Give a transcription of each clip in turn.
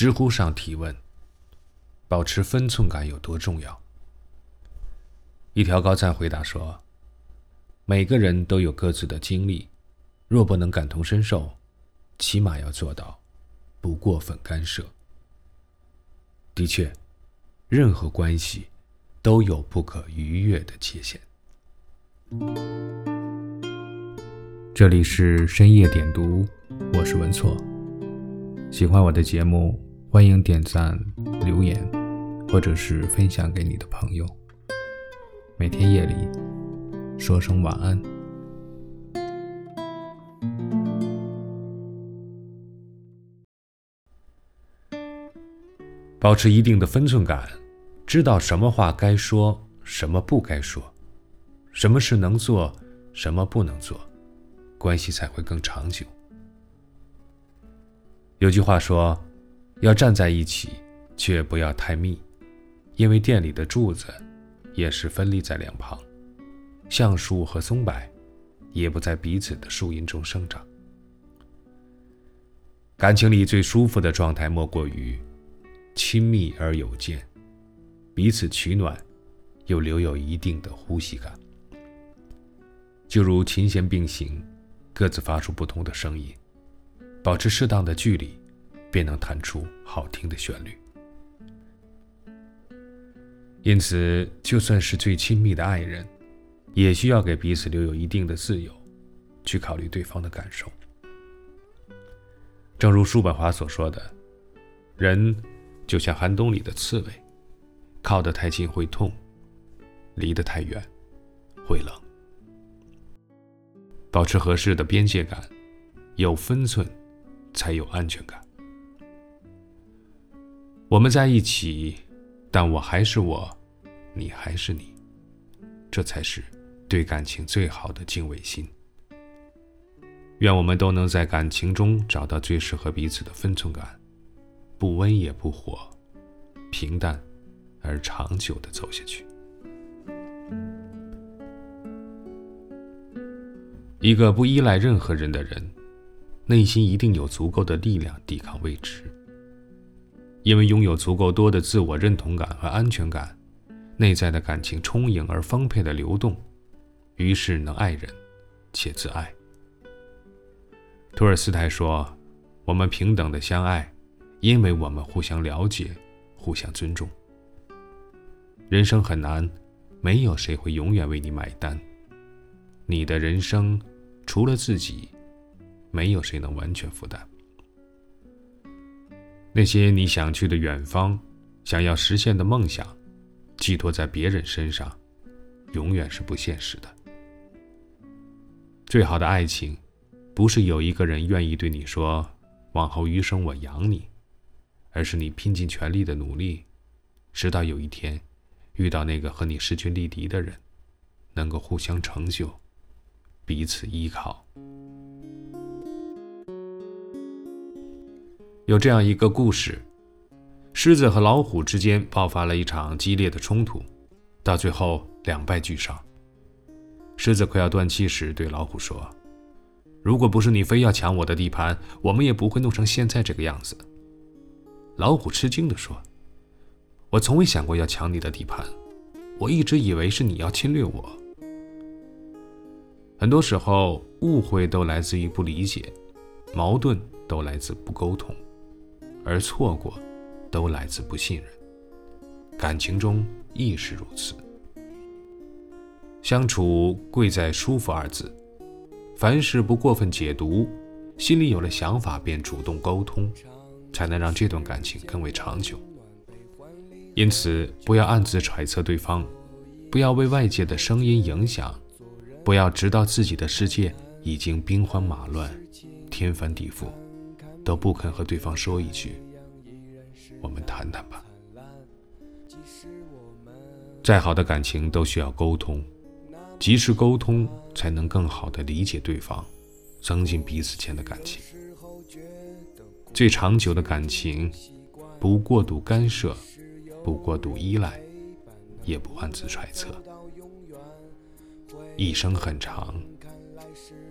知乎上提问：保持分寸感有多重要？一条高赞回答说：每个人都有各自的经历，若不能感同身受，起码要做到不过分干涉。的确，任何关系都有不可逾越的界限。这里是深夜点读，我是文措。喜欢我的节目，欢迎点赞、留言，或者是分享给你的朋友。每天夜里说声晚安。保持一定的分寸感，知道什么话该说，什么不该说，什么事能做，什么不能做，关系才会更长久。有句话说：“要站在一起，却不要太密，因为店里的柱子也是分立在两旁，橡树和松柏也不在彼此的树荫中生长。感情里最舒服的状态，莫过于亲密而有间，彼此取暖，又留有一定的呼吸感，就如琴弦并行，各自发出不同的声音。”保持适当的距离，便能弹出好听的旋律。因此，就算是最亲密的爱人，也需要给彼此留有一定的自由，去考虑对方的感受。正如叔本华所说的：“人就像寒冬里的刺猬，靠得太近会痛，离得太远会冷。”保持合适的边界感，有分寸。才有安全感。我们在一起，但我还是我，你还是你，这才是对感情最好的敬畏心。愿我们都能在感情中找到最适合彼此的分寸感，不温也不火，平淡而长久的走下去。一个不依赖任何人的人。内心一定有足够的力量抵抗未知，因为拥有足够多的自我认同感和安全感，内在的感情充盈而丰沛的流动，于是能爱人，且自爱。托尔斯泰说：“我们平等的相爱，因为我们互相了解，互相尊重。”人生很难，没有谁会永远为你买单。你的人生，除了自己。没有谁能完全负担那些你想去的远方，想要实现的梦想，寄托在别人身上，永远是不现实的。最好的爱情，不是有一个人愿意对你说“往后余生我养你”，而是你拼尽全力的努力，直到有一天，遇到那个和你势均力敌的人，能够互相成就，彼此依靠。有这样一个故事：狮子和老虎之间爆发了一场激烈的冲突，到最后两败俱伤。狮子快要断气时，对老虎说：“如果不是你非要抢我的地盘，我们也不会弄成现在这个样子。”老虎吃惊地说：“我从未想过要抢你的地盘，我一直以为是你要侵略我。”很多时候，误会都来自于不理解，矛盾都来自不沟通。而错过，都来自不信任。感情中亦是如此。相处贵在舒服二字，凡事不过分解读，心里有了想法便主动沟通，才能让这段感情更为长久。因此，不要暗自揣测对方，不要为外界的声音影响，不要直到自己的世界已经兵荒马乱、天翻地覆。都不肯和对方说一句：“我们谈谈吧。”再好的感情都需要沟通，及时沟通才能更好的理解对方，增进彼此间的感情。最长久的感情，不过度干涉，不过度依赖，也不暗自揣测。一生很长，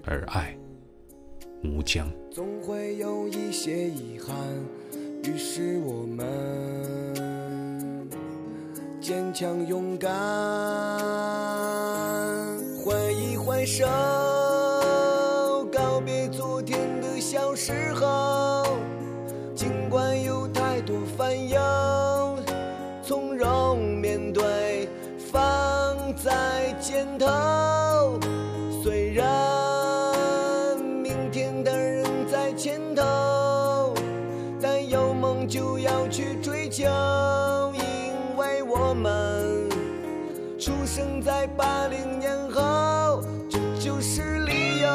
而爱。无疆。总会有一些遗憾于是我们坚强勇敢挥一挥手告别昨天的小时候尽管有太多烦忧从容面对放在肩头。去追求，因为我们出生在八零年后，这就是理由。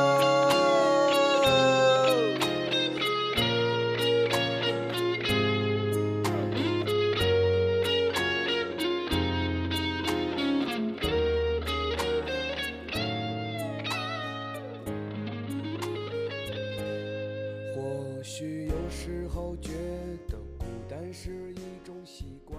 或许有时候觉得孤单是一种习惯。